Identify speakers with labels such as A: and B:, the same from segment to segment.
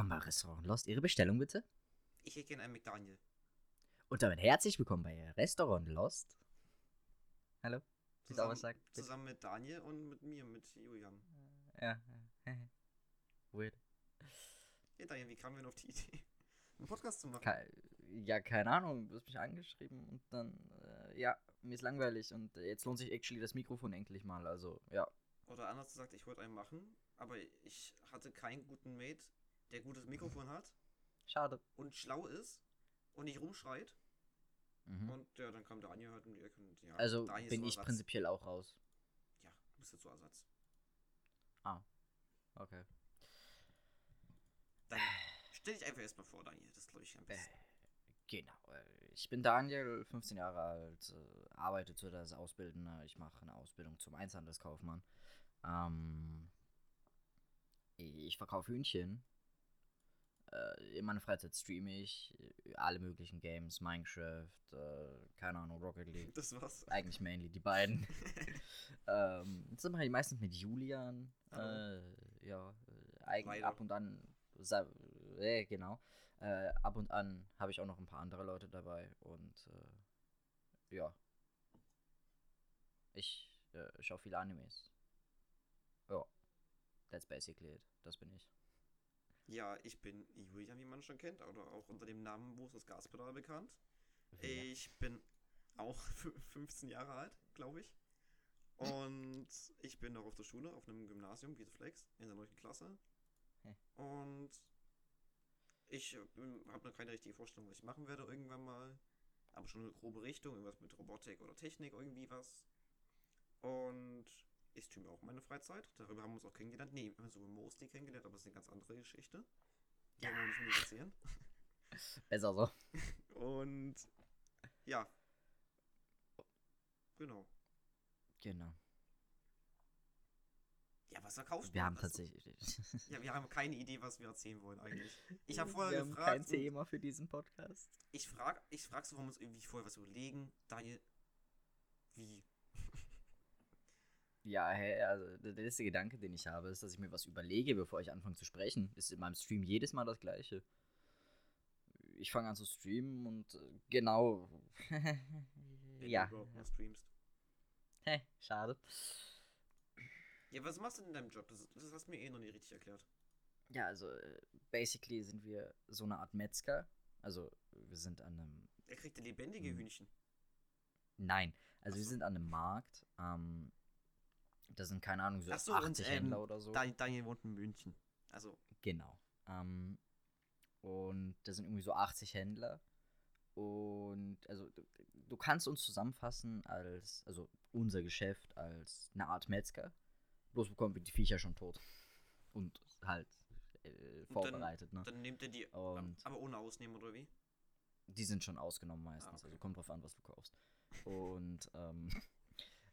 A: Willkommen bei Restaurant Lost. Ihre Bestellung bitte?
B: Ich hätte gerne einen McDaniel.
A: Und damit herzlich willkommen bei Restaurant Lost. Hallo? Du auch
B: Zusammen,
A: was sagen? Bitte.
B: zusammen mit Daniel und mit mir, mit Julian.
A: Ja. ja. Weird.
B: Ja, Daniel, wie kamen wir denn auf die Idee, einen Podcast zu machen?
A: Ke ja, keine Ahnung. Du hast mich angeschrieben und dann, äh, ja, mir ist langweilig und jetzt lohnt sich actually das Mikrofon endlich mal. Also, ja.
B: Oder anders gesagt, ich wollte einen machen, aber ich hatte keinen guten Mate, der gutes Mikrofon hat
A: Schade.
B: und schlau ist und nicht rumschreit.
A: Mhm.
B: Und ja, dann kam Daniel halt um die Ecke und ja.
A: Also
B: Daniel
A: bin ich
B: Ersatz.
A: prinzipiell auch raus.
B: Ja, du bist jetzt so Ersatz.
A: Ah. Okay.
B: Dann stell dich einfach erstmal vor, Daniel. Das glaube ich am besten.
A: Genau. äh, Ich bin Daniel, 15 Jahre alt, äh, arbeite zu als Ausbildender. Ich mache eine Ausbildung zum Einzelhandelskaufmann. Ähm, ich verkaufe Hühnchen. Äh, in meiner Freizeit streame ich äh, alle möglichen Games, Minecraft, äh, keine Ahnung, Rocket League.
B: Das war's.
A: Eigentlich mainly die beiden. ähm, das mache ich meistens mit Julian.
B: Hallo.
A: Äh, ja, äh, eigentlich ab und an. Äh, genau. Ab und an habe ich auch noch ein paar andere Leute dabei und ja. Ich schaue viele Animes. Ja. That's basically it. Das bin ich.
B: Ja, ich bin Julian, wie man schon kennt, oder auch unter dem Namen Wo ist das Gaspedal bekannt. Ich bin auch fü- 15 Jahre alt, glaube ich. Und ich bin noch auf der Schule, auf einem Gymnasium, Flex, in der 9. Klasse. Und ich habe noch keine richtige Vorstellung, was ich machen werde irgendwann mal. Aber schon eine grobe Richtung, irgendwas mit Robotik oder Technik, irgendwie was. Und ich streame auch meine Freizeit. Darüber haben wir uns auch kennengelernt. Nee, wir haben uns über Mostly kennengelernt, aber das ist eine ganz andere Geschichte. Die
A: Ja.
B: wollen wir nicht erzählen.
A: Besser so.
B: Und ja. Genau.
A: Genau.
B: Ja, was verkaufst
A: Wir haben tatsächlich.
B: Ja, wir haben keine Idee, was wir erzählen wollen eigentlich. Ich habe vorher
A: Wir haben
B: gefragt.
A: kein
B: und
A: Thema für diesen Podcast.
B: Ich frag, ich frag so, wollen wir uns irgendwie vorher was überlegen. Daniel, wie?
A: Ja, hä, also der letzte Gedanke, den ich habe, ist, dass ich mir was überlege, bevor ich anfange zu sprechen. Ist in meinem Stream jedes Mal das gleiche. Ich fange an zu streamen und äh, genau. Ja.
B: du überhaupt streamst.
A: Hä, schade.
B: Ja, was machst du denn in deinem Job? Das, das hast du mir eh noch nie richtig erklärt.
A: Ja, also basically sind wir so eine Art Metzger. Also wir sind an einem.
B: Er kriegt ja lebendige
A: Hm.
B: Hühnchen.
A: Nein, also
B: Ach
A: wir
B: so.
A: sind an einem Markt. Ähm, da sind keine Ahnung so
B: Ach so,
A: 80
B: und, ähm,
A: Händler oder so.
B: Dan- Daniel wohnt in München. Also,
A: Genau. Ähm, und da sind irgendwie so 80 Händler. Und also du, du kannst uns zusammenfassen als, also unser Geschäft als eine Art Metzger. Bloß bekommen wir die Viecher schon tot. Und halt äh,
B: dann-
A: vorbereitet, ne?
B: dann nehmt ihr die.
A: Und-
B: aber ohne Ausnehmen, oder wie?
A: Die sind schon ausgenommen meistens.
B: Ah, okay.
A: Also kommt drauf an, was du kaufst. Und ähm,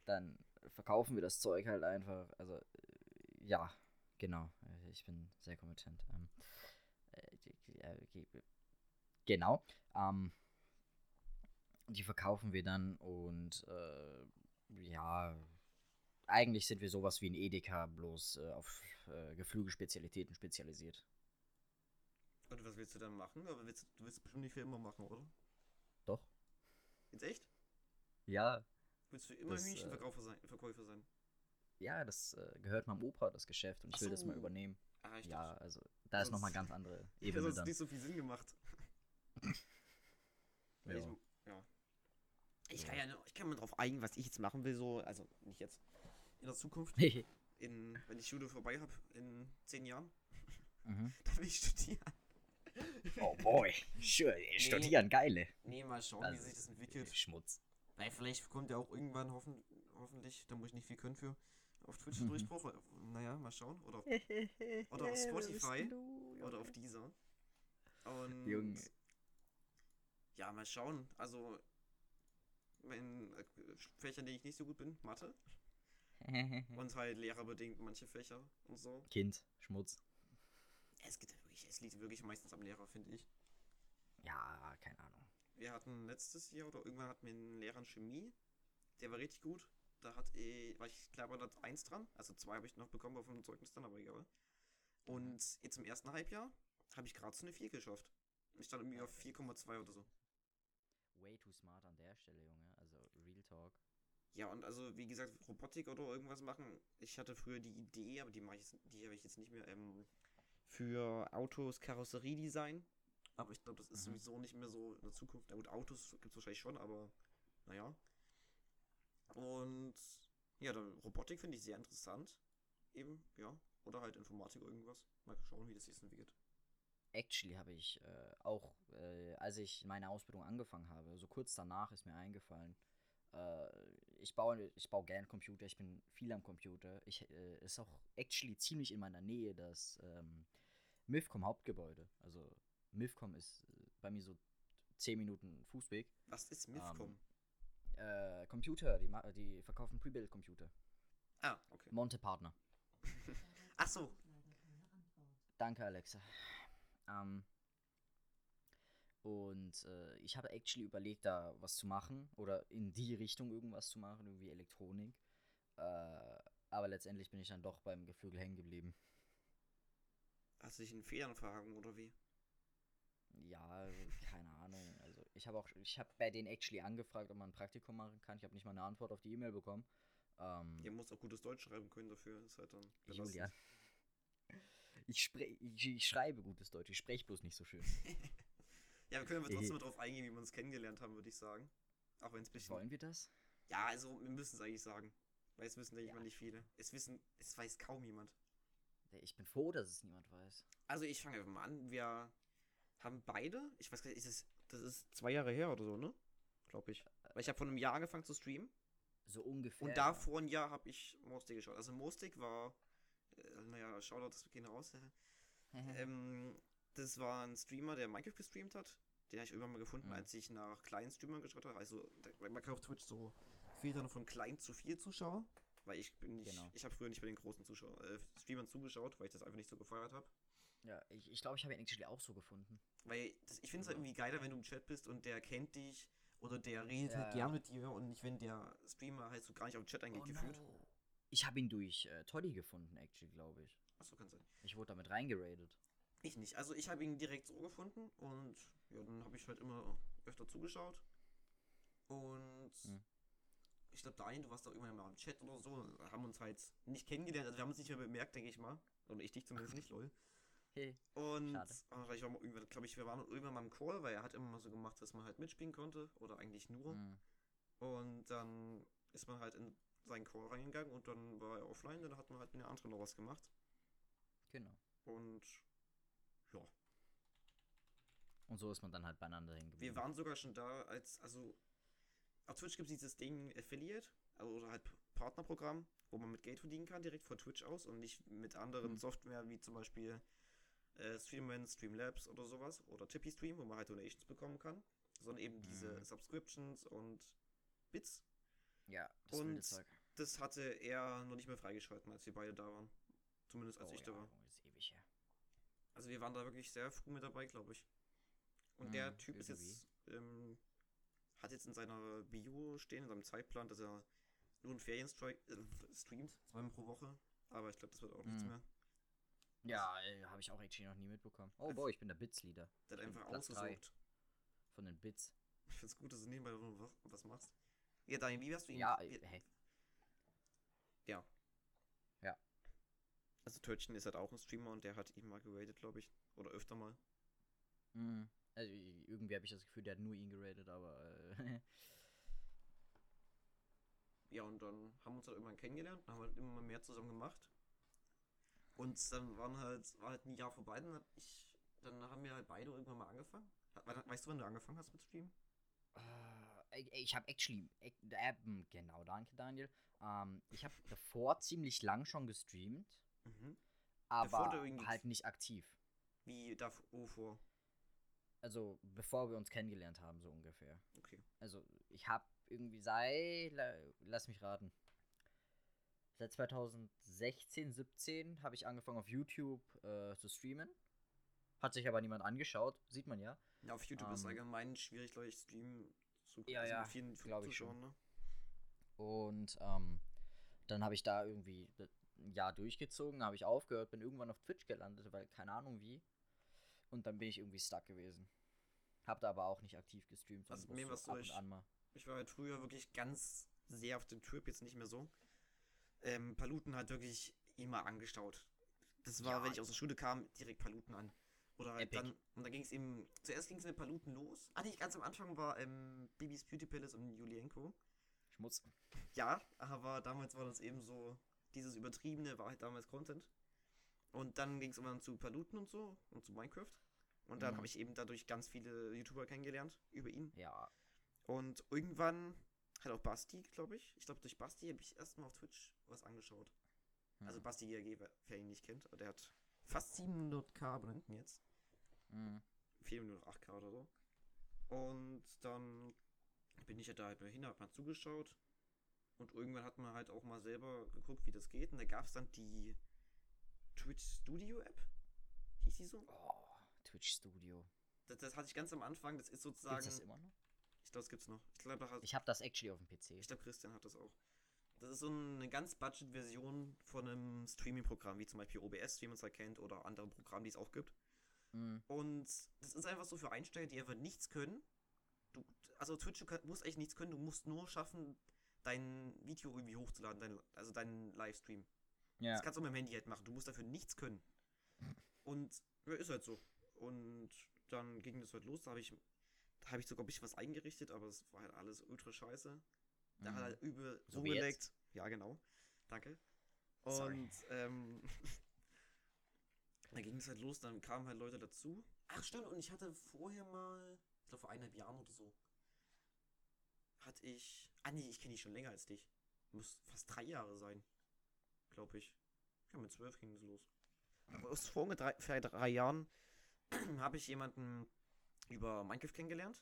A: dann verkaufen wir das Zeug halt einfach. Also, äh, ja, genau. Äh, Ich bin sehr kompetent. Ähm, äh, äh, ge- genau. Ähm, die verkaufen wir dann und äh, ja, eigentlich sind wir sowas wie ein Edeka, bloß äh, auf äh, Geflügelspezialitäten spezialisiert.
B: Und was willst du dann machen? Aber willst, du willst bestimmt nicht für immer machen, oder?
A: Doch?
B: Jetzt echt?
A: Ja,
B: Willst du immer
A: Das, äh,
B: Hühnchenverkäufer sein, Verkäufer sein?
A: Ja, das äh, gehört meinem Opa, das Geschäft, und ich
B: Ach
A: will das mal übernehmen.
B: Ah, ich
A: Ja, also da ist nochmal ganz andere
B: das
A: Ebene
B: hat
A: dann.
B: nicht so viel Sinn gemacht.
A: Ja.
B: Ich, ja. Ich kann ja ich kann mir drauf einigen, was ich jetzt machen will, so, also nicht jetzt. In der Zukunft, in, wenn ich Schule vorbei habe, in zehn Jahren,
A: mhm.
B: dann will ich studieren.
A: Oh boy, schön, studieren, geile.
B: Nee, mal schauen,
A: Also,
B: wie sich das entwickelt.
A: Schmutz.
B: Weil vielleicht kommt ja auch irgendwann hoffen, hoffentlich, da muss ich nicht viel können für, auf Twitch
A: Mhm.
B: Durchbruch. Naja, mal schauen. Oder, Oder auf Spotify, oder auf dieser. Und
A: Junge.
B: ja, mal schauen. Also, mein äh, Fächer, in denen ich nicht so gut bin, Mathe. Und halt lehrerbedingt manche Fächer und so.
A: Kind, Schmutz.
B: Es, geht ja wirklich, es liegt wirklich meistens am Lehrer, finde ich.
A: Ja, keine Ahnung.
B: Wir hatten letztes Jahr oder irgendwann hatten wir einen Lehrer in Chemie. Der war richtig gut. Da hat eh, war ich glaube da eins dran. Also zwei habe ich noch bekommen auf dem Zeugnis dann, aber egal. Und jetzt im ersten Halbjahr habe ich gerade so eine 4 geschafft. Ich stand irgendwie auf 4,2 oder so.
A: Way too smart an der Stelle, Junge. Also, Real Talk.
B: Ja, und also, wie gesagt, Robotik oder irgendwas machen. Ich hatte früher die Idee, aber die mache ich jetzt, die habe ich jetzt nicht mehr, ähm, für Autos Karosseriedesign. Aber ich glaube, das ist
A: Mhm.
B: sowieso nicht mehr so in der Zukunft. Na gut, Autos gibt es wahrscheinlich schon, aber naja. Und ja, dann Robotik finde ich sehr interessant. Eben, ja. Oder halt Informatik irgendwas. Mal schauen, wie das sich entwickelt.
A: Actually habe ich äh, auch, äh, als ich meine Ausbildung angefangen habe, so kurz danach ist mir eingefallen, äh, ich baue, ich baue gern Computer, ich bin viel am Computer. Ich äh, ist auch actually ziemlich in meiner Nähe das ähm, MIFCOM Hauptgebäude. Also MIFCOM ist äh, bei mir so 10 Minuten Fußweg.
B: Was ist MIFCOM?
A: Äh, Computer, die, die verkaufen Pre-Build-Computer.
B: ah, okay.
A: Monte Partner.
B: Ach so.
A: Danke, Alexa. Ähm, und äh, ich habe actually überlegt, da was zu machen oder in die Richtung irgendwas zu machen, irgendwie Elektronik. Äh, aber letztendlich bin ich dann doch beim Geflügel hängen geblieben.
B: Hast du dich in Federn verhangen oder wie?
A: Ja, keine Ahnung. Also ich habe auch, ich habe bei denen actually angefragt, ob man ein Praktikum machen kann. Ich habe nicht mal eine Antwort auf die E-Mail bekommen. Ähm,
B: Ihr muss auch gutes Deutsch schreiben können dafür. Ist halt dann. belastend.
A: Julian. Ich, spre ich, ich schreibe gutes Deutsch, ich spreche bloß nicht so schön.
B: Ja, wir können aber trotzdem mal drauf eingehen, wie wir uns kennengelernt haben, würde ich sagen. Auch wenn es bisschen.
A: Wollen wir das?
B: Ja, also wir müssen es eigentlich sagen. Weil es wissen, denke ich
A: Ja.
B: mal, nicht viele. Es wissen, es weiß kaum jemand.
A: Ich bin froh, dass es niemand weiß.
B: Also ich fange einfach mal an. Wir haben beide, ich weiß gar nicht, ist es, das ist zwei Jahre her oder so, ne? Glaube ich. Weil ich habe vor einem Jahr angefangen zu streamen.
A: So ungefähr.
B: Und da vor einem Jahr habe ich Mostik geschaut. Also Mostik war, äh, naja, Shoutout, das gehen raus. ähm, das war ein Streamer, der Minecraft gestreamt hat. Den habe ich irgendwann mal gefunden,
A: Mhm.
B: als ich nach kleinen Streamern geschaut habe. Also, man kann auf Twitch so filtern von klein zu viel Zuschauer. Weil ich bin nicht,
A: Genau.
B: ich habe früher nicht bei den großen Zuschauer, äh, Streamern zugeschaut, weil ich das einfach nicht so gefeiert habe.
A: Ja, ich, ich glaube, ich habe ihn actually auch so gefunden.
B: Weil das, ich finde es halt irgendwie geiler, wenn du im Chat bist und der kennt dich oder der redet
A: Ja,
B: halt
A: ja.
B: gern mit dir und nicht, wenn der Streamer halt so gar nicht auf den Chat eingeht, gefühlt.
A: Ich habe ihn durch äh, Toddy gefunden, actually, glaube ich.
B: Achso, kann sein.
A: Ich wurde damit reingeradet.
B: Ich nicht. Also ich habe ihn direkt so gefunden und ja, dann habe ich halt immer öfter zugeschaut. Und
A: Hm.
B: ich glaube, Daniel, du warst da irgendwann mal im Chat oder so, haben uns halt nicht kennengelernt, also wir haben uns nicht mehr bemerkt, denke ich mal. Und ich dich zumindest nicht, lol. Und
A: Schade.
B: aber ich war mal irgendwann, glaube ich, wir waren irgendwann mal im Call, weil er hat immer mal so gemacht, dass man halt mitspielen konnte oder eigentlich nur.
A: Mhm.
B: Und dann ist man halt in seinen Call reingegangen und dann war er offline, dann hat man halt mit der anderen noch was gemacht.
A: Genau.
B: Und ja,
A: Und so ist man dann halt beieinander hängen
B: wir waren sogar schon da, als, also auf Twitch gibt es dieses Ding Affiliate, also, oder halt Partnerprogramm, wo man mit Geld verdienen kann, direkt von Twitch aus und nicht mit anderen
A: Hm.
B: Software wie zum Beispiel äh, Streamman, Streamlabs oder sowas oder Tippy Stream, wo man halt Donations bekommen kann, sondern eben diese
A: Mhm.
B: Subscriptions und Bits.
A: Ja, das
B: Und
A: Zeug.
B: Das hatte er noch nicht mehr freigeschalten, als wir beide da waren. Zumindest als
A: oh,
B: ich
A: ja,
B: da war.
A: Junge, ist ewig her.
B: Also wir waren da wirklich sehr früh mit dabei, glaube ich. Und
A: Mhm,
B: der Typ ist
A: irgendwie.
B: jetzt, ähm, hat jetzt in seiner Bio stehen, in seinem Zeitplan, dass er nur in Ferien stri- äh, streamt, zweimal pro Woche. Aber ich glaube, das wird auch nichts
A: Mhm.
B: mehr.
A: Ja, äh, habe ich auch actually noch nie mitbekommen. Oh
B: Also-
A: boy, ich bin der Bits-Leader
B: Der hat einfach ausgesucht.
A: von den Bits.
B: Ich finde es gut, dass du nebenbei was, was machst. Ja, Daniel, wie hast du ihn?
A: Ja,
B: wie,
A: hey.
B: ja.
A: Ja.
B: Also Törtchen ist halt auch ein Streamer und der hat ihn mal geratet, glaube ich. Oder öfter mal.
A: Mhm. Also, irgendwie habe ich das Gefühl, der hat nur ihn geratet, aber äh,
B: Ja, und dann haben wir uns halt irgendwann kennengelernt und haben halt immer mehr zusammen gemacht. Und dann waren halt, war halt ein Jahr vorbei, dann, hat ich, dann haben wir halt beide irgendwann mal angefangen. Weißt du, wann du angefangen hast mit Streamen?
A: Äh, ich- habe actually, äh, äh, genau, danke Daniel. Ähm, ich habe davor ziemlich lang schon gestreamt,
B: Mhm.
A: aber halt nicht aktiv.
B: Wie davor?
A: Also bevor wir uns kennengelernt haben, so ungefähr.
B: Okay.
A: Also ich habe irgendwie seit, la, lass mich raten, seit 2016, 17 habe ich angefangen auf YouTube äh, zu streamen. Hat sich aber niemand angeschaut, sieht man ja.
B: Ja, auf YouTube ist
A: Ähm,
B: allgemein schwierig, glaube ich, Streamen zu
A: Ja,
B: also
A: ja,
B: mit vielen
A: glaub ich
B: Zuschauern, ne?
A: Und ähm, dann habe ich da irgendwie ein Jahr durchgezogen, habe ich aufgehört, bin irgendwann auf Twitch gelandet, weil keine Ahnung wie. Und dann bin ich irgendwie stuck gewesen. Hab da aber auch nicht aktiv gestreamt.
B: Also mir
A: bloß
B: war's
A: ab
B: so,
A: und an mal.
B: Ich war halt früher wirklich ganz sehr auf dem Trip, jetzt nicht mehr so. Ähm, Paluten halt wirklich immer angeschaut. Das war,
A: Ja,
B: wenn ich aus der Schule kam, direkt Paluten an. Oder halt dann, und dann ging es eben, zuerst ging es mit Paluten los. Ah, nicht ganz am Anfang war ähm, Bibis Beauty Palace und Julienko.
A: Schmutz.
B: Ja, aber damals war das eben so, dieses Übertriebene war halt damals Content. Und dann ging es irgendwann zu Paluten und so und zu Minecraft. Und dann
A: Mhm.
B: habe ich eben dadurch ganz viele YouTuber kennengelernt über ihn.
A: Ja.
B: Und irgendwann hat auch Basti, glaube ich. Ich glaube, durch Basti habe ich erstmal auf Twitch was angeschaut. Also
A: Hm.
B: Basti GRG, wer ihn nicht kennt. aber Der hat fast 700k Abonnenten jetzt.
A: Mhm.
B: Fehlen nur noch 8k oder so. Und dann bin ich ja da halt mal hin, hab mal zugeschaut. Und irgendwann hat man halt auch mal selber geguckt, wie das geht. Und da gab es dann die Twitch Studio App. Hieß die so?
A: Oh, Twitch Studio.
B: Das, das hatte ich ganz am Anfang. Das ist
A: Gibt's
B: sozusagen.
A: das immer noch?
B: Ich glaube, das gibt's noch. Ich hat-
A: Ich habe das actually auf dem PC.
B: Ich glaube, Christian hat das auch. Das ist so eine ganz Budget-Version von einem Streaming-Programm, wie zum Beispiel OBS, wie man es halt kennt, oder andere Programme, die es auch gibt.
A: Mhm.
B: Und das ist einfach so für Einsteiger, die einfach nichts können. Du, also Twitch, du musst echt nichts können, du musst nur schaffen, dein Video irgendwie hochzuladen, dein, also deinen Livestream.
A: Ja.
B: Das kannst du mit dem Handy halt machen, du musst dafür nichts können. Und ja, ist halt so. Und dann ging das halt los, da habe ich, habe ich sogar ein bisschen was eingerichtet, aber es war halt alles ultra scheiße. Da hat
A: Mhm.
B: er übel
A: So
B: rumgeleckt. Ja, genau. Danke.
A: Sorry.
B: Und ähm, dann ging es halt los, dann kamen halt Leute dazu. Ach stimmt, und ich hatte vorher mal, ich glaube vor eineinhalb Jahren oder so, hatte ich. Ah nee, ich kenne dich schon länger als dich. Muss fast drei Jahre sein. Glaube ich. Ja, mit zwölf ging es los. Aber aus vor ungefähr drei, vor drei Jahren habe ich jemanden über Minecraft kennengelernt.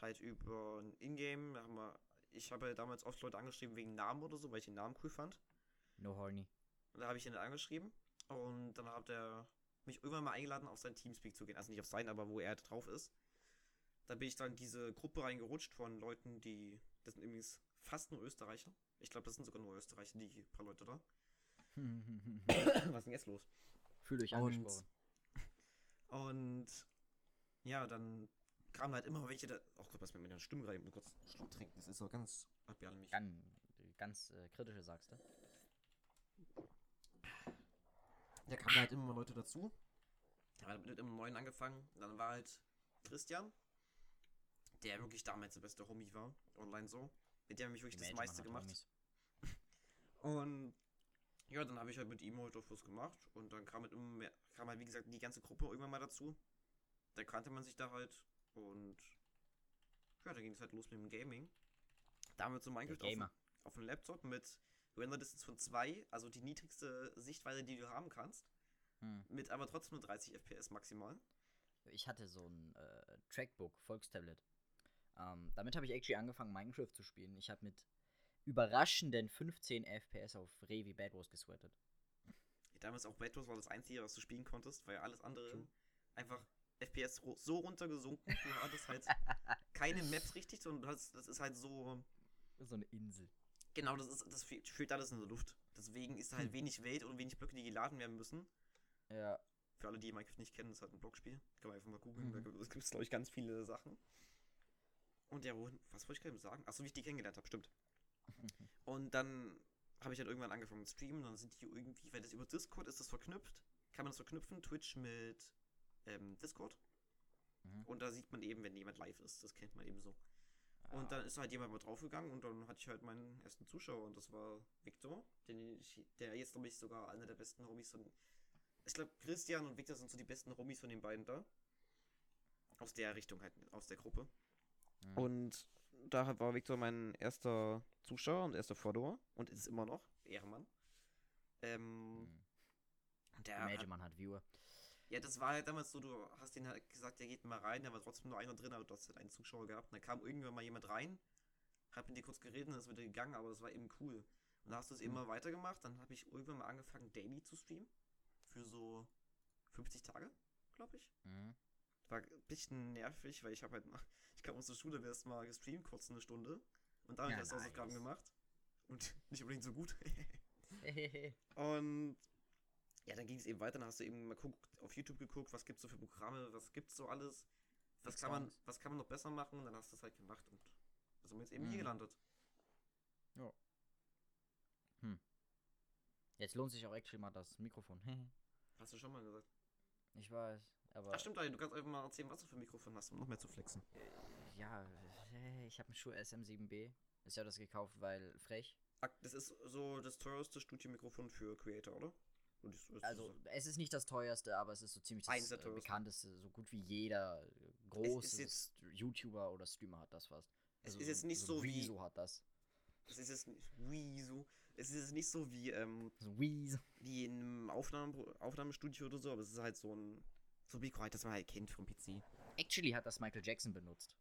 B: Halt über ein Ingame. da haben wir- Ich habe damals oft Leute angeschrieben wegen Namen oder so, weil ich den Namen cool fand.
A: No horny.
B: Und da habe ich ihn dann angeschrieben. Und dann hat er mich irgendwann mal eingeladen, auf sein Teamspeak zu gehen. Also nicht auf sein, aber wo er drauf ist. Da bin ich dann in diese Gruppe reingerutscht von Leuten, die. Das sind übrigens fast nur Österreicher. Ich glaube, das sind sogar nur Österreicher, die paar Leute da. Was ist denn jetzt los?
A: Fühlt euch
B: Und-
A: angesprochen.
B: Und ja, dann kamen halt immer welche da. Oh Gott, was mit meiner Stimme gerade? Ich muss kurz einen Schluck trinken. Das ist so ganz erbärmlich.
A: Ganz, ganz äh, kritische sagst du.
B: Da kamen halt immer mal Leute dazu. Da hat mit einem neuen angefangen. Dann war halt Christian, der wirklich damals der beste Homie war, online so. Mit dem habe ich wirklich das
A: Imagine,
B: meiste
A: hat
B: gemacht.
A: Homies.
B: Und ja, dann habe ich halt mit ihm heute was gemacht. Und dann kam halt immer mehr, kam halt wie gesagt die ganze Gruppe irgendwann mal dazu. Da kannte man sich da halt. Und ja, da ging es halt los mit dem Gaming. Damals so Minecraft auf, auf einem Laptop mit Render Distance von 2, also die niedrigste Sichtweise, die du haben kannst.
A: Hm.
B: Mit aber trotzdem nur 30 FPS maximal.
A: Ich hatte so ein äh, Trackbook, Volkstablet. Ähm, damit habe ich actually angefangen, Minecraft zu spielen. Ich habe mit überraschenden 15 FPS auf Revi Bad Wars gesweatet.
B: Damals auch Bad Wars war das einzige, was du spielen konntest, weil alles andere
A: True.
B: einfach FPS so runtergesunken. Du hattest halt keine Maps richtig, sondern du hast, das ist halt so.
A: So eine Insel.
B: Genau, das ist das fe- fehlt alles in der Luft. Deswegen ist da halt
A: Hm.
B: wenig Welt und wenig Blöcke, die geladen werden müssen.
A: Ja.
B: Für alle, die Minecraft nicht kennen, das ist halt ein Blockspiel. Kann man einfach mal googeln. Da
A: Mhm.
B: gibt es, glaube ich, ganz viele Sachen. Und ja, wohin, was wollte ich gerade sagen? Achso, wie ich die kennengelernt habe, stimmt. Und dann habe ich halt irgendwann angefangen zu streamen. Dann sind die irgendwie, weil das über Discord ist das verknüpft, kann man das verknüpfen, Twitch mit ähm, Discord.
A: Mhm.
B: Und da sieht man eben, wenn jemand live ist. Das kennt man eben so. Und
A: Ah,
B: dann ist halt jemand mal draufgegangen und dann hatte ich halt meinen ersten Zuschauer und das war Victor, den ich, der jetzt, glaube ich, sogar einer der besten Homies von. Ich glaube, Christian und Victor sind so die besten Homies von den beiden da. Aus der Richtung halt, aus der Gruppe.
A: mhm.
B: Und da war Victor mein erster Zuschauer und erster Follower und ist immer noch. Ehrenmann. Ähm,
A: Mhm.
B: der
A: Imagine,
B: hat,
A: hat Viewer.
B: Ja, das war halt damals so, du hast den halt gesagt, der geht mal rein, da war trotzdem nur einer drin, aber du hast halt einen Zuschauer gehabt. Und dann kam irgendwann mal jemand rein, hat mit dir kurz geredet und ist wieder gegangen, aber das war eben cool. Und dann hast du es
A: Mhm.
B: immer weitergemacht, dann habe ich irgendwann mal angefangen, Daily zu streamen. Für so 50 Tage, glaube ich.
A: Mhm.
B: War ein bisschen nervig, weil ich habe halt ich kam aus der Schule, erst mal gestreamt, kurz eine Stunde. Und ich
A: Ja,
B: erst Hausaufgaben
A: nice.
B: gemacht. Und nicht unbedingt so gut. Und ja, dann ging es eben weiter, dann hast du eben mal guckt, auf YouTube geguckt, was gibt's so für Programme, was gibt's so alles, was kann man, was kann man noch besser machen und dann hast du es halt gemacht und da sind wir jetzt eben
A: Mhm.
B: hier gelandet.
A: Jetzt lohnt sich auch actually mal das Mikrofon.
B: Hast du schon mal gesagt.
A: ich weiß, aber.
B: Ach stimmt, du kannst einfach mal erzählen, was du für ein Mikrofon hast, um noch mehr zu flexen.
A: Ja, äh, ich habe ein Shure SM7B. Ich habe das gekauft, weil frech.
B: Ach, Das ist so das teuerste Studiomikrofon für Creator, oder? Ist
A: Also, es ist nicht das teuerste, aber es ist so ziemlich das äh, bekannteste. So gut wie jeder äh, große YouTuber oder Streamer hat das fast.
B: Es
A: Also
B: ist jetzt nicht so wie-
A: Rezo hat das.
B: es ist jetzt nicht, wie so, es ist jetzt nicht so wie, ähm,
A: So Rezo.
B: wie in einem Aufnahme, Aufnahmestudio oder so, aber es ist halt so ein, so Mikro halt, das man halt kennt vom PC.
A: Actually hat das Michael Jackson benutzt.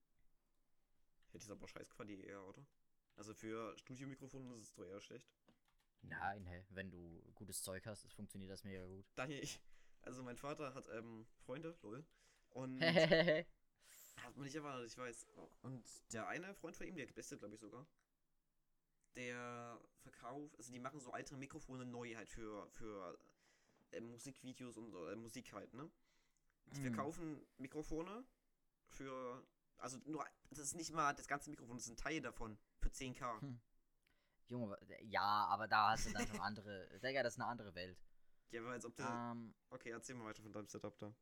B: Hätte ist aber scheiß Quali eher, oder? Also für Studiomikrofon ist es doch eher schlecht.
A: Nein, hä, wenn du gutes Zeug hast, funktioniert das mega gut.
B: Daniel, ich, also mein Vater hat ähm, Freunde, lol. Und hat man nicht erwartet, ich weiß. Und der eine Freund von ihm, der beste, glaube ich sogar, der verkauft, also die machen so alte Mikrofone neu halt für, für äh, Musikvideos und äh, Musik halt, ne? Die
A: Mm.
B: verkaufen Mikrofone für, also nur, das ist nicht mal das ganze Mikrofon, das ist ein Teil davon für 10k.
A: Hm. Junge, wa- ja, aber da hast du dann schon andere. Digga, das ist eine andere Welt.
B: Ja, aber als ob der,
A: Ähm,
B: okay, erzähl mal weiter von deinem Setup da.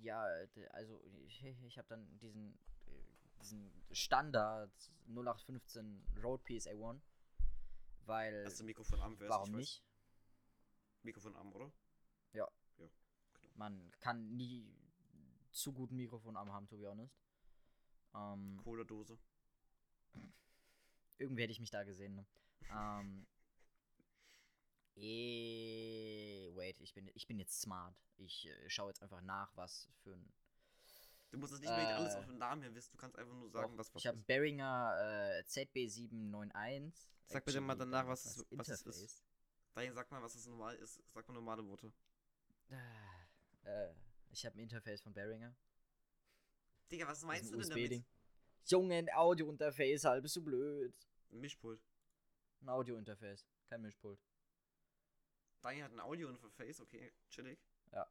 A: ja, also ich, ich habe dann diesen, äh, diesen Standard 0815 Rode PSA1, weil
B: Hast du Mikrofon am, es
A: warum nicht?
B: Mikrofon am, oder?
A: Man kann nie zu gut ein Mikrofon am haben, to be honest. Ähm,
B: Cola-Dose.
A: Irgendwie hätte ich mich da gesehen. Ne? ähm, eh, wait, ich bin, ich bin jetzt smart. Ich äh, schaue jetzt einfach nach, was für ein.
B: Du musst es nicht alles
A: Äh,
B: auf den Namen her wissen, du kannst einfach nur sagen,
A: Doch,
B: was was
A: ich habe einen Behringer äh, ZB791.
B: Sag bitte mal danach, was
A: das
B: es- was es ist. Daniel, sag mal, was es normal ist. Sag mal normale Worte.
A: Äh, ich habe ein Interface von Behringer.
B: Digga, was meinst
A: ein
B: du denn damit?
A: Junge, ein Audio-Interface, halt, bist du blöd.
B: Ein Mischpult.
A: Ein Audio-Interface, kein Mischpult.
B: Daniel hat ein Audio-Interface, okay, chillig.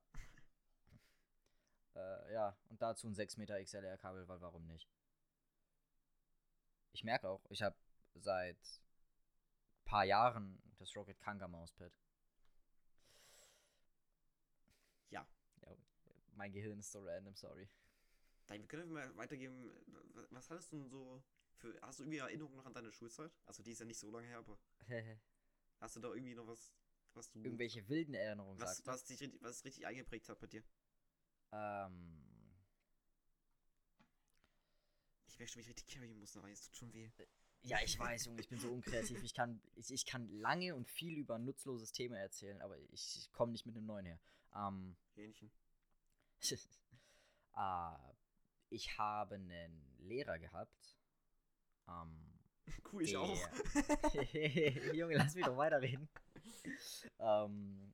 A: Äh, ja, und dazu ein 6 Meter XLR-Kabel, weil warum nicht? Ich merke auch, ich habe seit paar Jahren das Rocket Kanga Mauspad.
B: Ja.
A: ja. Mein Gehirn ist so random, sorry.
B: Daniel, wir können mal weitergeben. wa- Was hattest du denn so für. Hast du irgendwie Erinnerungen noch an deine Schulzeit? Also, die ist ja nicht so lange her, aber hast du da irgendwie noch was, was du.
A: Irgendwelche wilden Erinnerungen,
B: was,
A: sagst
B: was, dich, richtig- was richtig eingeprägt hat bei dir?
A: Ähm,
B: Ich schon wieder richtig carry muss, aber es tut schon weh.
A: ja, ich weiß, Junge, ich bin so unkreativ. Ich kann, ich, ich kann lange und viel über ein nutzloses Thema erzählen, aber ich, ich komme nicht mit einem neuen her. Ähm,
B: Hähnchen.
A: äh, ich habe einen Lehrer gehabt. Ähm,
B: Cool, ich auch.
A: Junge, lass mich doch weiterreden. ähm,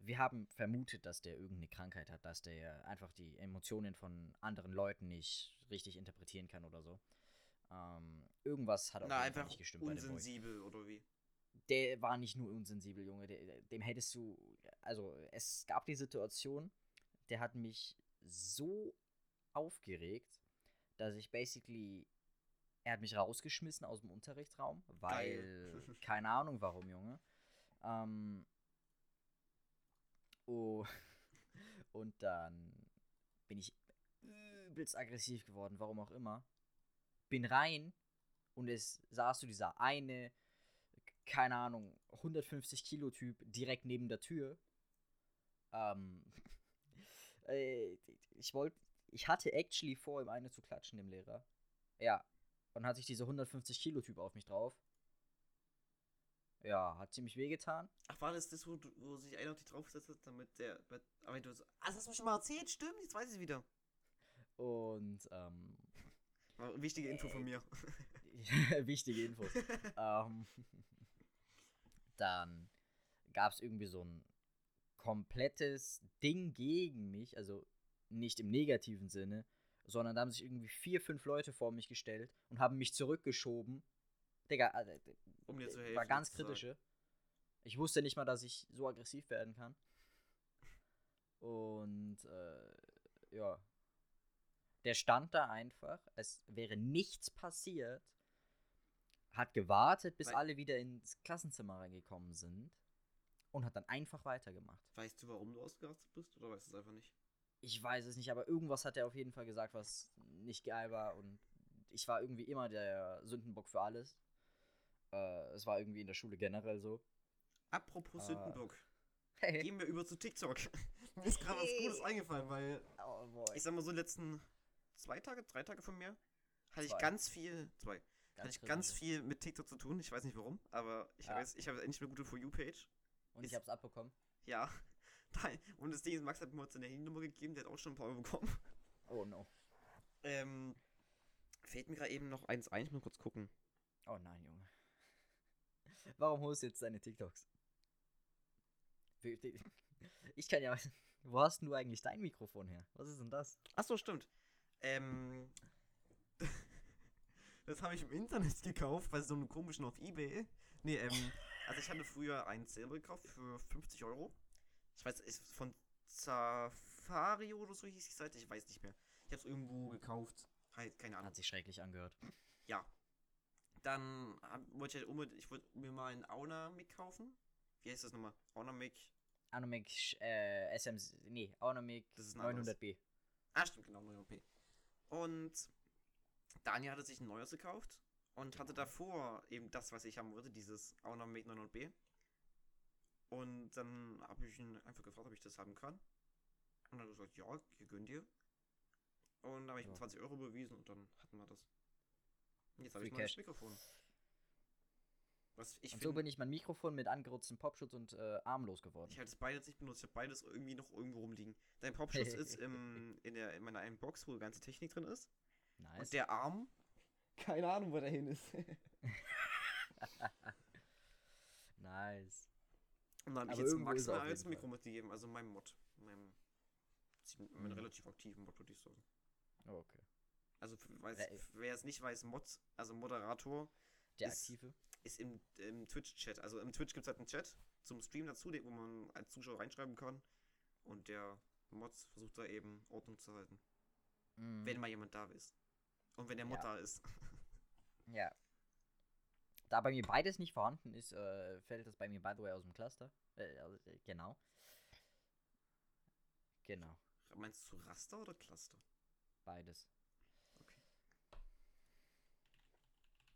A: wir haben vermutet, dass der irgendeine Krankheit hat, dass der einfach die Emotionen von anderen Leuten nicht richtig interpretieren kann oder so. Ähm, irgendwas hat auf
B: Na, einfach
A: nicht gestimmt
B: unsensibel, oder wie?
A: Der war nicht nur unsensibel, Junge. Der, dem hättest du. Also, es gab die Situation, der hat mich so aufgeregt, dass ich basically. Er hat mich rausgeschmissen aus dem Unterrichtsraum, weil.
B: Geil.
A: keine Ahnung warum, Junge. Ähm. Oh. Und dann bin ich übelst aggressiv geworden, warum auch immer. Bin rein und es saß so dieser eine, keine Ahnung, 150 Kilo Typ direkt neben der Tür. Ähm, äh, ich wollte, ich hatte actually vor, ihm eine zu klatschen, dem Lehrer. Ja. Und hat sich dieser 150 Kilo Typ auf mich drauf. Ja, hat ziemlich wehgetan.
B: Ach, war das das, wo, du- wo sich einer auf dich draufgesetzt hat, damit der. Aber du so. Ah, das hast du mir schon mal erzählt, stimmt, jetzt weiß ich es wieder.
A: Und, ähm,
B: War eine wichtige Info von mir.
A: wichtige Infos. ähm, dann gab es irgendwie so ein komplettes Ding gegen mich, also nicht im negativen Sinne, sondern da haben sich irgendwie vier, fünf Leute vor mich gestellt und haben mich zurückgeschoben. Digga, also,
B: Um dir zu helfen.
A: war ganz kritische. Ich wusste nicht mal, dass ich so aggressiv werden kann. Und äh, ja. Der stand da einfach, es wäre nichts passiert, hat gewartet, bis
B: Wei-
A: alle wieder ins Klassenzimmer reingekommen sind und hat dann einfach weitergemacht.
B: Weißt du, warum du ausgerastet bist oder weißt du es einfach nicht?
A: Ich weiß es nicht, aber irgendwas hat er auf jeden Fall gesagt, was nicht geil war und ich war irgendwie immer der Sündenbock für alles. Äh, es war irgendwie in der Schule generell so.
B: Apropos
A: Ah.
B: Sündenbock.
A: Hey.
B: Gehen wir über zu TikTok. Mir ist gerade was Gutes eingefallen, weil
A: Oh
B: ich sag mal so, letzten zwei Tage, drei Tage von mir hatte ich
A: Zwei.
B: ganz viel, zwei, hatte ich ganz viel mit TikTok zu tun. Ich weiß nicht warum, aber ich
A: Ja.
B: habe jetzt, ich habe jetzt endlich eine gute For You-Page.
A: Und ich
B: ist-
A: hab's abbekommen.
B: Ja. Und das Ding ist, Max hat mir heute seine Handynummer gegeben, der hat auch schon ein paar Euro bekommen.
A: Oh no.
B: Ähm, fällt mir gerade eben noch eins ein, ich muss kurz gucken.
A: Oh nein, Junge. Warum holst du jetzt deine TikToks? Ich kann ja. Wo hast du eigentlich dein Mikrofon her? Was ist denn das?
B: Achso, stimmt. Ähm, das habe ich im Internet gekauft, bei so einem komischen auf Ebay. Nee, ähm, also ich hatte früher einen selber gekauft für 50 Euro. Ich weiß, ist von Safari oder so hieß die Seite, ich weiß nicht mehr. Ich habe es irgendwo gekauft. Halt, keine Ahnung.
A: Hat sich schrecklich angehört.
B: Ja. Dann wollte ich halt unbedingt, ich wollte mir mal einen Aunamic kaufen. Wie heißt das nochmal? Aunamic.
A: Anomic äh, SM. Nee,
B: anderes.
A: 900b.
B: Ah, stimmt, genau, 9p. Und Daniel hatte sich ein neues gekauft und hatte davor eben das, was ich haben wollte, dieses Aunamic 900b. Und dann habe ich ihn einfach gefragt, ob ich das haben kann. Und dann hat er gesagt, ja, hier gönn dir. Und dann habe ich ihm
A: Ja.
B: 20 Euro überwiesen und dann hatten wir das. Und jetzt habe ich
A: Cash.
B: Mikrofon. Was ich
A: Und so bin ich mein Mikrofon mit angerotztem Popschutz und äh, Arm losgeworden.
B: ich habe das beides nicht benutzt, ich habe beides irgendwie noch irgendwo rumliegen. Dein Popschutz ist im, in, der, in meiner einen Box, wo die ganze Technik drin ist.
A: Nice.
B: Und der Arm? Keine Ahnung, wo der hin ist.
A: nice.
B: Und dann habe ich jetzt
A: irgendwo
B: Max
A: ist
B: mal
A: auf
B: als
A: jeden
B: Mikro mitgegeben, also meinem Mod. Meinem, meinem
A: Mhm.
B: relativ aktiven Mod, würde ich sagen.
A: Oh, okay.
B: Also, weiß,
A: Wer-
B: es nicht weiß, Mod, also Moderator,
A: Der
B: Ist-
A: aktive.
B: ist im, im Twitch-Chat. Also im Twitch gibt es halt einen Chat zum Stream dazu, wo man als Zuschauer reinschreiben kann. Und der Mod versucht da eben Ordnung zu halten.
A: Mhm.
B: Wenn mal jemand da ist. Und wenn der Mod
A: Ja.
B: da ist.
A: Ja. Da bei mir beides nicht vorhanden ist, äh, fällt das bei mir, by the way, aus dem Cluster. Äh, also, äh, genau. Genau.
B: Meinst du Raster oder Cluster?
A: Beides.
B: Okay.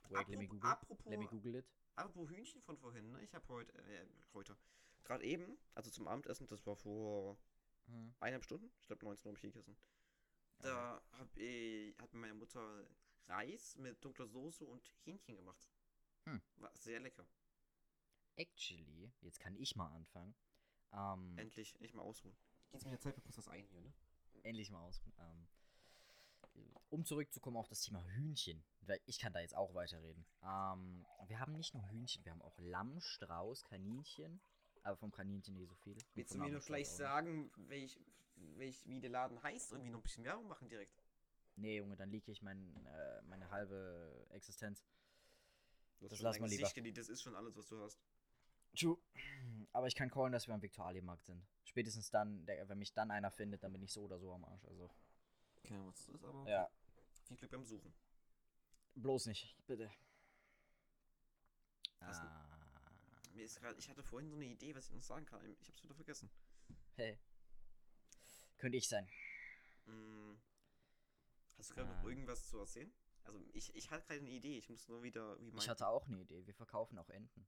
A: Wait, let me
B: Apropos-
A: google.
B: apropos-
A: Let me google it.
B: Apropos Hühnchen von vorhin, ne? Ich habe heute, äh, heute, gerade eben, also zum Abendessen, das war vor
A: Hm.
B: eineinhalb Stunden, ich glaube 19 Uhr habe ich gegessen. Da hab ich, hat meine Mutter Reis mit dunkler Soße und Hähnchen gemacht.
A: Hm.
B: War sehr lecker.
A: Actually, jetzt kann ich mal anfangen. Ähm,
B: Endlich, nicht mal ausruhen. Geht's mir der Zeit kurz was ein hier, ne?
A: endlich mal aus. Ähm, um zurückzukommen auf das Thema Hühnchen, weil ich kann da jetzt auch weiterreden. Ähm, wir haben nicht nur Hühnchen, wir haben auch Lamm, Strauß, Kaninchen, aber vom Kaninchen nicht so viel. und
B: Willst du mir nur vielleicht sagen, welch, welch, wie der Laden heißt? Irgendwie noch ein bisschen Werbung machen direkt.
A: Nee, Junge, dann liege ich mein, äh, meine halbe Existenz.
B: Du hast
A: Das lassen wir lieber.
B: Geliebt, Das ist schon alles, was du hast.
A: True. Aber ich kann callen, dass wir am Viktualienmarkt sind. Spätestens dann, der, wenn mich dann einer findet, dann bin ich so oder so am Arsch. Also.
B: Keine Ahnung, was das ist, aber
A: Ja.
B: viel Glück beim Suchen.
A: Bloß nicht, bitte.
B: Was?
A: Ah.
B: Mir ist grad, ich hatte vorhin so eine Idee, was ich noch sagen kann. Ich hab's wieder vergessen.
A: Hey. Könnte ich sein.
B: Hm. Hast du gerade
A: Ah.
B: noch irgendwas zu erzählen? Also ich, ich hatte gerade eine Idee, ich muss nur wieder, wie
A: Ich hatte auch eine Idee. Wir verkaufen auch Enten.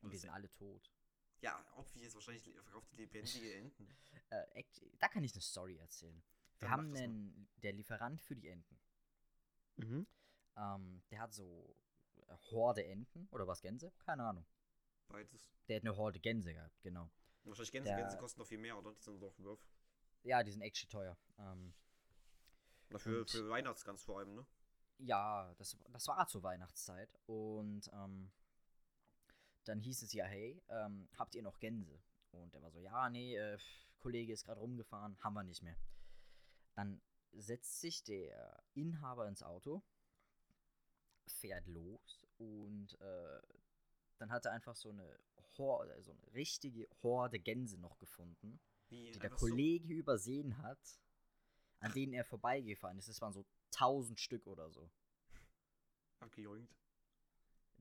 A: Und die
B: Was
A: sind alle tot.
B: Ja, obvious, wahrscheinlich le- verkauft die lebendige Enten.
A: Äh, da kann ich eine Story erzählen. Wir
B: Dann
A: haben einen, der Lieferant für die Enten.
B: Mhm.
A: Ähm, der hat so äh, Horde Enten oder was Gänse? Keine Ahnung.
B: Beides.
A: Der hat eine Horde Gänse gehabt, genau.
B: Wahrscheinlich Gänse,
A: Der-
B: Gänse kosten noch viel mehr, oder? Die sind doch Wurf.
A: Ja, die sind actually teuer. Ähm,
B: Dafür
A: Und-
B: für Weihnachtsgans vor allem, ne?
A: ja, das, das war zur Weihnachtszeit. Und ähm, dann hieß es ja, hey, ähm, habt ihr noch Gänse? Und er war so, ja, nee, äh, Kollege ist gerade rumgefahren, haben wir nicht mehr. Dann setzt sich der Inhaber ins Auto, fährt los und äh, dann hat er einfach so eine Horde, so eine richtige Horde Gänse noch gefunden,
B: Wie,
A: die der
B: einfach so?
A: Kollege übersehen hat, an denen er vorbeigefahren ist. Es waren so 1000 Stück oder so.
B: abgejoinkt.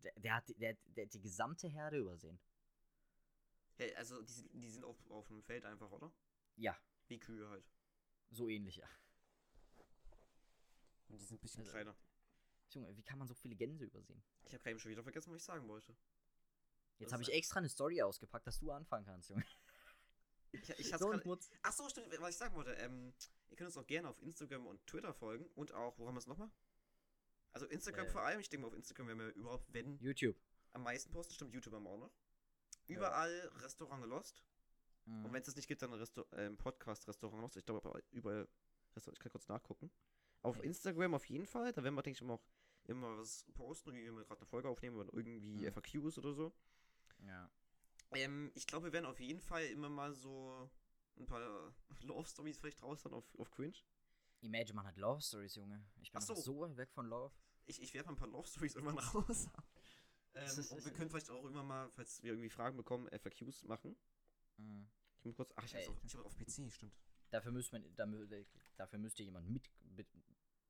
A: Der, der, hat, der, der hat die gesamte Herde übersehen.
B: Hey, also die, sind- die sind auf, auf dem Feld einfach, oder?
A: Ja,
B: Wie Kühe halt.
A: so ähnlich, ja.
B: Und die sind ein bisschen
A: Also-
B: kleiner.
A: Junge, wie kann man so viele Gänse übersehen?
B: Ich habe gerade schon wieder vergessen, was ich sagen wollte.
A: Jetzt
B: Das
A: habe ich extra eine Story ausgepackt, dass du anfangen kannst, Junge.
B: Ich, ich
A: So
B: grad. Ach so, stimmt, was ich sagen wollte. Ähm, ihr könnt uns auch gerne auf Instagram und Twitter folgen und auch, wo haben wir es nochmal? Also Instagram
A: Äh.
B: vor allem, ich denke mal auf Instagram werden wir überhaupt, wenn,
A: YouTube.
B: am meisten posten, stimmt, YouTube haben wir auch noch. Überall Restaurant Lost. Und
A: Mhm.
B: wenn es das nicht gibt, dann Resto ähm, Podcast Restaurant Lost. Ich glaube aber überall, Restaurant, ich kann kurz nachgucken. Auf
A: Ja.
B: Instagram auf jeden Fall, da werden wir, denke ich, immer auch immer was posten, wie wir gerade eine Folge aufnehmen oder irgendwie
A: Mhm.
B: FAQs oder so.
A: Ja.
B: Ähm, ich glaube, wir werden auf jeden Fall immer mal so ein paar Love Stories vielleicht raushauen auf, auf Cringe.
A: Imagine, man hat Love Stories, Junge. Ich bin
B: so.
A: so weit weg von Love.
B: Ich, ich werde mal ein paar Love Stories irgendwann raus. ähm, und wir können vielleicht auch immer mal, falls wir irgendwie Fragen bekommen, FAQs machen.
A: Mhm.
B: Ich muss kurz. Ach, ich
A: Ey.
B: auf, ich auf PC, stimmt.
A: Dafür, müsste man, dafür, dafür müsste jemand mit, mit.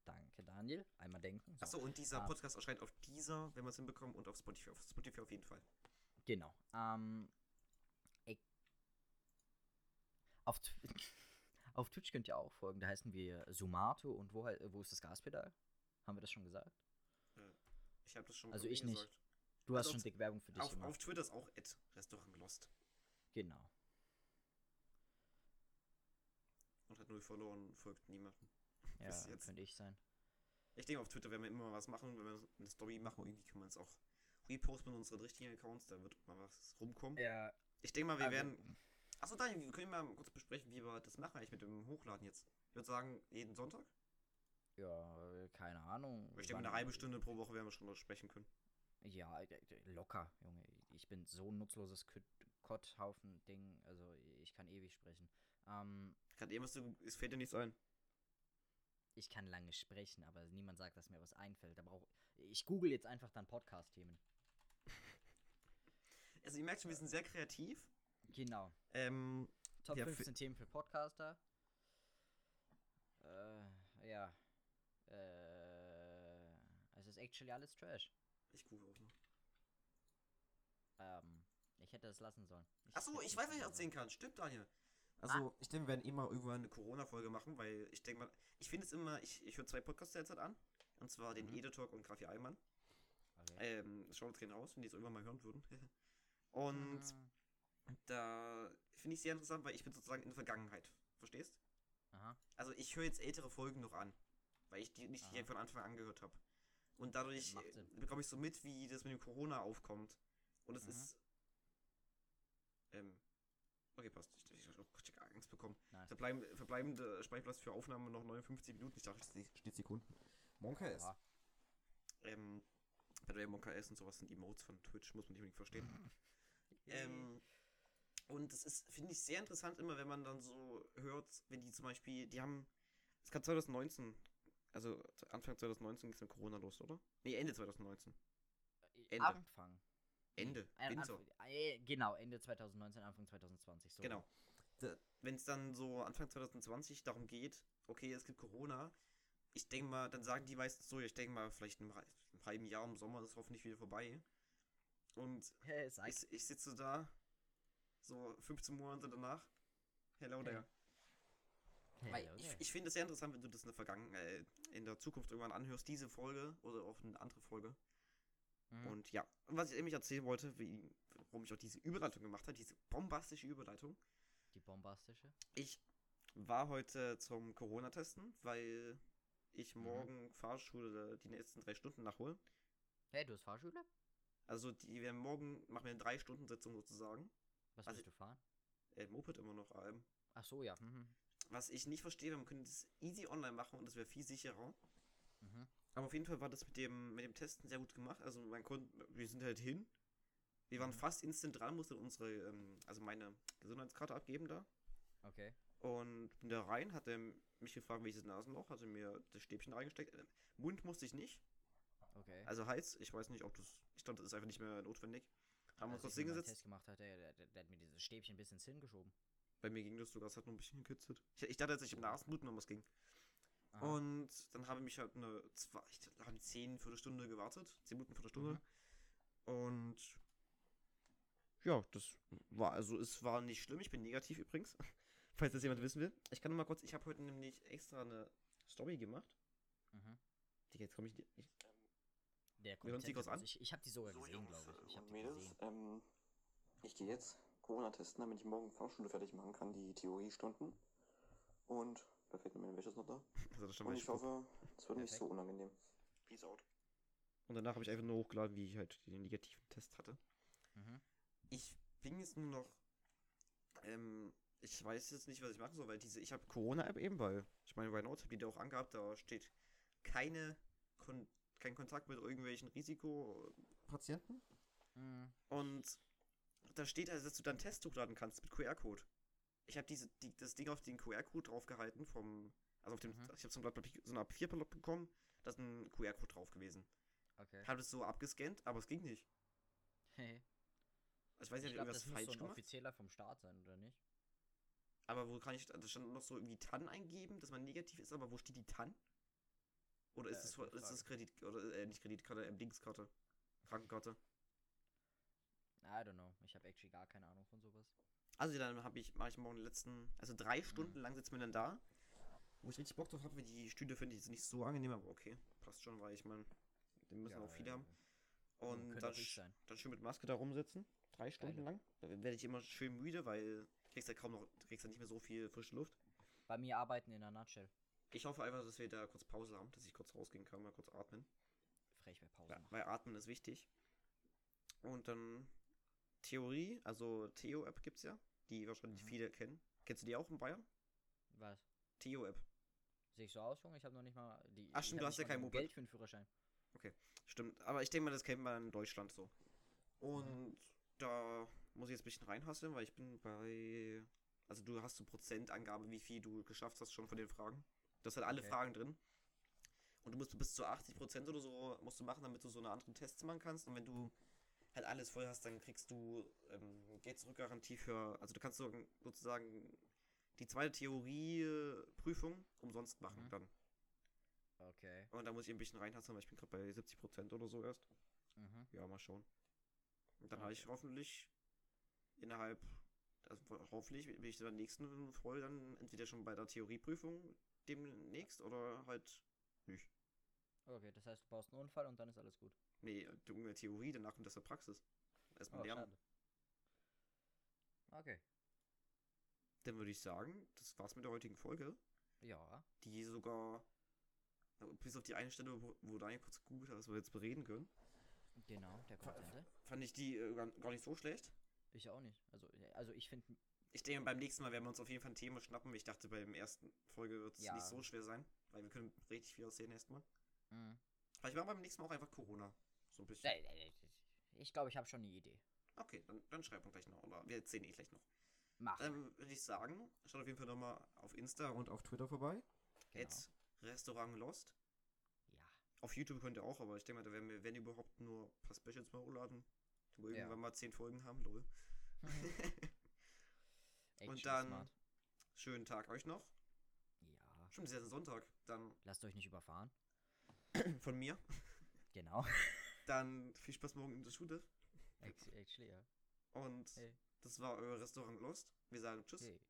A: Danke, Daniel. Einmal denken. So.
B: Achso, und dieser
A: Ah.
B: Podcast erscheint auf dieser, wenn wir es hinbekommen, und auf Spotify. Auf Spotify auf jeden Fall.
A: Genau. Ähm. Auf, auf Twitch könnt ihr auch folgen. Da heißen wir Sumato und wo, wo ist das Gaspedal? Haben wir das schon gesagt?
B: Ich habe das schon
A: Also
B: vorhin
A: ich nicht.
B: gesagt.
A: Du
B: Also
A: hast schon dick Werbung für dich
B: Auf,
A: gemacht.
B: auf Twitter ist auch Ed Restaurant Lost.
A: Genau.
B: Und hat null verloren, folgt niemandem.
A: Ja,
B: jetzt.
A: könnte ich sein.
B: Ich denke, auf Twitter werden wir immer was machen, wenn wir eine Story machen, irgendwie kann man es auch reposten mit unseren richtigen Accounts, da wird mal was rumkommen.
A: Ja.
B: Ich denke mal, wir
A: also-
B: werden. Achso, Daniel, wir können mal kurz besprechen, wie wir das machen eigentlich mit dem Hochladen jetzt. Ich würde sagen, jeden Sonntag.
A: Ja, äh, keine Ahnung.
B: Ich denke, eine halbe Stunde pro Woche werden wir schon darüber sprechen können.
A: Ja, äh, äh, locker, Junge. Ich bin so ein nutzloses Kott- Kotthaufen-Ding. Also, ich kann ewig sprechen. Ähm,
B: Gerade eben, was du, es fällt dir nichts ein.
A: ich kann lange sprechen, aber niemand sagt, dass mir was einfällt. Da brauch, ich google jetzt einfach dann Podcast-Themen.
B: Also, ihr merkt schon, wir sind sehr kreativ.
A: Genau.
B: Ähm,
A: Top
B: Ja, für-
A: 15 Themen für Podcaster. Äh, ja. Äh, es ist actually alles Trash.
B: ich google auch noch.
A: Ähm, ich hätte es lassen sollen.
B: Achso, ich weiß, was ich erzählen kann. Stimmt, Daniel. Also, ich denke, wir werden immer irgendwann eine Corona-Folge machen, weil ich denke mal, ich finde es immer, ich, ich höre zwei Podcasts derzeit an. Und zwar den
A: Mhm.
B: Edetalk und Graffi
A: sollen. Okay.
B: Ähm, schaut uns gerne raus, wenn die es irgendwann mal hören würden. und
A: Mhm.
B: da finde ich sehr interessant, weil ich bin sozusagen in der Vergangenheit. Verstehst?
A: Aha.
B: Also ich höre jetzt ältere Folgen noch an, weil ich die nicht
A: Aha.
B: von Anfang an gehört habe. Und dadurch bekomme ich so mit, wie das mit dem Corona aufkommt. Und es
A: Mhm.
B: ist. Ähm. Okay, passt. Ich, ich, ich, ich Angst bekommen.
A: Nice.
B: Verbleib, verbleibende Speicherplatz für Aufnahme noch 59 Minuten. Ich dachte, es steht Sekunden. Monka ist.
A: Ja.
B: Ähm, bei der Monka S und sowas sind Emotes von Twitch, muss man nicht unbedingt verstehen. Ähm, und das ist, finde ich, sehr interessant immer, wenn man dann so hört, wenn die zum Beispiel, die haben, es kann 2019, also Anfang 2019 ging es mit Corona los, oder? Nee, Ende 2019. Ende.
A: Anfang.
B: Ende,
A: Äh,
B: Winter.
A: Anfang, äh, genau, Ende 2019, Anfang 2020. So.
B: Genau. Wenn es dann so Anfang 2020 darum geht, okay, es gibt Corona, ich denke mal, dann sagen die meistens so, ich denke mal, vielleicht in einem einem halben Jahr im Sommer ist hoffentlich wieder vorbei. Und
A: Hey,
B: ich, ich sitze da, so 15 Monate danach. Hello there. Weil
A: Hello
B: ich,
A: there.
B: ich finde es sehr interessant, wenn du das in der Vergangenheit, äh, in der Zukunft irgendwann anhörst, diese Folge oder auch eine andere Folge.
A: Mhm.
B: Und ja, was ich nämlich erzählen wollte, wie, warum ich auch diese Überleitung gemacht habe, diese bombastische Überleitung.
A: Die bombastische.
B: Ich war heute zum Corona-Testen, weil ich
A: Mhm.
B: morgen Fahrschule die nächsten drei Stunden nachhole.
A: Hey, du hast Fahrschule?
B: Also die werden morgen, machen wir eine drei Stunden Sitzung sozusagen.
A: Was
B: Also-
A: willst du fahren?
B: Äh, Moped immer noch allem.
A: Ach so, ja. Mhm.
B: Was ich nicht verstehe, man könnte das easy online machen und das wäre viel sicherer.
A: Mhm.
B: Aber auf jeden Fall war das mit dem, mit dem Testen sehr gut gemacht. Also man konnte, wir sind halt hin. Wir waren
A: Mhm.
B: fast instant dran, mussten unsere, ähm, also meine Gesundheitskarte abgeben da.
A: Okay.
B: Und bin da rein, hat er mich gefragt, welches Nasenloch, hatte mir das Stäbchen reingesteckt. Äh, Mund musste ich nicht.
A: Okay.
B: Also Hals, ich weiß nicht, ob das, ich glaube, das ist einfach nicht mehr notwendig. Haben wir
A: Als
B: kurz hingesetzt.
A: Test gemacht hat, der, der, der, hat mir dieses Stäbchen ein bisschen ins Hirn geschoben.
B: Bei mir ging das sogar, es hat noch ein bisschen gekitzelt. Ich, ich dachte, dass ich im Nasenbluten noch was ging.
A: Aha.
B: Und dann habe ich mich halt eine, zwei, ich habe 10, Viertelstunde gewartet. 10 Minuten, Viertelstunde.
A: Mhm.
B: Und ja, das war, also es war nicht schlimm. Ich bin negativ übrigens. Falls das jemand wissen will. Ich kann nur mal kurz, ich habe heute nämlich extra eine Story gemacht.
A: Mhm.
B: Jetzt komme ich, ich
A: Der
B: Wir hören sie kurz an.
A: Ich, ich habe die sogar
C: So,
A: gesehen,
C: Jungs
A: glaube ich. Ich habe die
C: Mädels,
A: gesehen.
C: ähm, ich gehe jetzt Corona testen, damit ich morgen Fahrschule fertig machen kann, die Theoriestunden. Und perfekt, meine Wäsche ist noch da.
B: also das
C: Und ich hoffe, es wird nicht
A: Perfekt.
C: so unangenehm. Peace out.
B: Und danach habe ich einfach nur hochgeladen, wie ich halt den negativen Test hatte.
A: Mhm.
B: Ich bin jetzt nur noch. Ähm, ich weiß jetzt nicht, was ich machen soll, weil diese. Ich habe Corona-App eben, weil. Ich meine, bei Notes habe ich die auch angehabt, da steht keine. Kon kein Kontakt mit irgendwelchen Risikopatienten.
A: Mhm.
B: Und da steht also, dass du dann Test hochladen kannst mit QR-Code. Ich habe diese die, das Ding auf den QR-Code draufgehalten vom. Also auf dem.
A: Mhm.
B: Ich habe so ein Blatt Papier, so ein A4-Blatt bekommen, da ist ein QR-Code drauf gewesen.
A: Okay.
B: Habe es so abgescannt, aber es ging nicht.
A: Hey.
B: Ich weiß
A: Ich
B: nicht,
A: glaube,
B: irgendwas
A: das muss
B: falsch
A: so ein
B: gemacht.
A: offizieller vom Staat sein, oder nicht?
B: Aber wo kann ich, da stand noch so irgendwie TAN eingeben, dass man negativ ist, aber wo steht die TAN? Oder ist
A: Äh,
B: es
A: gute
B: ist es. Kredit, oder äh, nicht Kreditkarte, ähm, Dingskarte, Krankenkarte?
A: I don't know. Ich habe actually gar keine Ahnung von sowas.
B: Also dann habe ich, mache ich morgen den letzten, also drei Stunden lang sitzen wir dann da, wo ich richtig Bock drauf habe, weil die Stühle finde ich jetzt nicht so angenehm, aber okay, passt schon, weil ich meine, den müssen auch viele haben. Und dann, dann schön mit Maske da rumsitzen, drei Stunden
A: Geile.
B: lang. Da werde ich immer schön müde, weil du kriegst ja kaum noch, du kriegst ja nicht mehr so viel frische Luft.
A: Bei mir arbeiten in der Nutshell.
B: Ich hoffe einfach, dass wir da kurz Pause haben, dass ich kurz rausgehen kann, mal kurz atmen.
A: Frech bei Pause
B: Ja, weil Atmen ist wichtig. Und dann Theorie, also Theo-App gibt's ja, die wahrscheinlich
A: Mhm.
B: viele kennen. Kennst du die auch in Bayern?
A: Was?
B: Theo-App.
A: Sehe ich so aus, Junge? Ich habe noch nicht mal die.
B: Ach, stimmt, du hast ja kein.
A: Geld für einen Führerschein.
B: Stimmt. Aber ich denke mal, das kennt man in Deutschland so. Und da muss ich jetzt ein bisschen reinhasseln, weil ich bin bei. Also du hast so Prozentangabe, wie viel du geschafft hast schon von den Fragen. Du hast halt alle
A: Okay.
B: Fragen drin. Und du musst bis zu 80% oder so musst du machen, damit du so eine anderen Tests machen kannst. Und wenn du halt alles voll hast, dann kriegst du ähm, Geld zurückgarantie für. Also du kannst so, sozusagen die zweite Theorieprüfung umsonst machen
A: Mhm.
B: dann.
A: Okay.
B: Und da muss ich ein bisschen reinhasseln, weil ich bin gerade bei 70% oder so erst.
A: Mhm.
B: Ja, mal schauen. Und dann habe ich hoffentlich innerhalb, also hoffentlich bin ich in der nächsten Folge dann entweder schon bei der Theorieprüfung demnächst oder halt nicht.
A: Okay, das heißt, du baust einen Unfall und dann ist alles gut.
B: Nee, die Theorie, danach kommt das der Praxis. Erstmal
A: Oh,
B: lernen.
A: schade. Okay.
B: Dann würde ich sagen, das war's mit der heutigen Folge,
A: Ja.
B: die sogar, bis auf die eine Stelle, wo, wo Daniel kurz gegoogelt hat, was wir jetzt bereden können,
A: Genau, der Kontente.
B: fand ich die äh, gar, nicht so schlecht.
A: Ich auch nicht. Also, also ich finde.
B: Ich denke, beim nächsten Mal werden wir uns auf jeden Fall ein Thema schnappen. Ich dachte, bei der ersten Folge wird es
A: Ja.
B: nicht so schwer sein, weil wir können richtig viel aussehen erstmal.
A: Mhm.
B: Vielleicht machen wir beim nächsten Mal auch einfach Corona. So ein bisschen.
A: Ich glaube, ich habe schon eine Idee.
B: Okay, dann, dann schreiben wir gleich noch. Oder wir erzählen eh gleich noch.
A: Mach.
B: Dann würde ich sagen, schaut auf jeden Fall nochmal auf Insta und auf Twitter vorbei.
A: genau.
B: At Restaurant Lost.
A: Ja.
B: Auf YouTube könnt ihr auch, aber ich denke mal, da werden wir, wenn überhaupt, nur ein paar Specials mal hochladen. Wo wir
A: Ja.
B: irgendwann mal zehn Folgen haben, lol.
A: Actually
B: und dann
A: smart.
B: schönen Tag euch noch.
A: Ja.
B: Stimmt, es ist ja Sonntag. Dann
A: Lasst euch nicht überfahren.
B: von mir.
A: Genau.
B: Dann viel Spaß morgen in der Schule.
A: Act- Actually, ja.
B: Und
A: Hey.
B: das war euer Restaurant Lost. Wir sagen Tschüss.
A: Hey.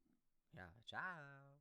A: Ja, ciao.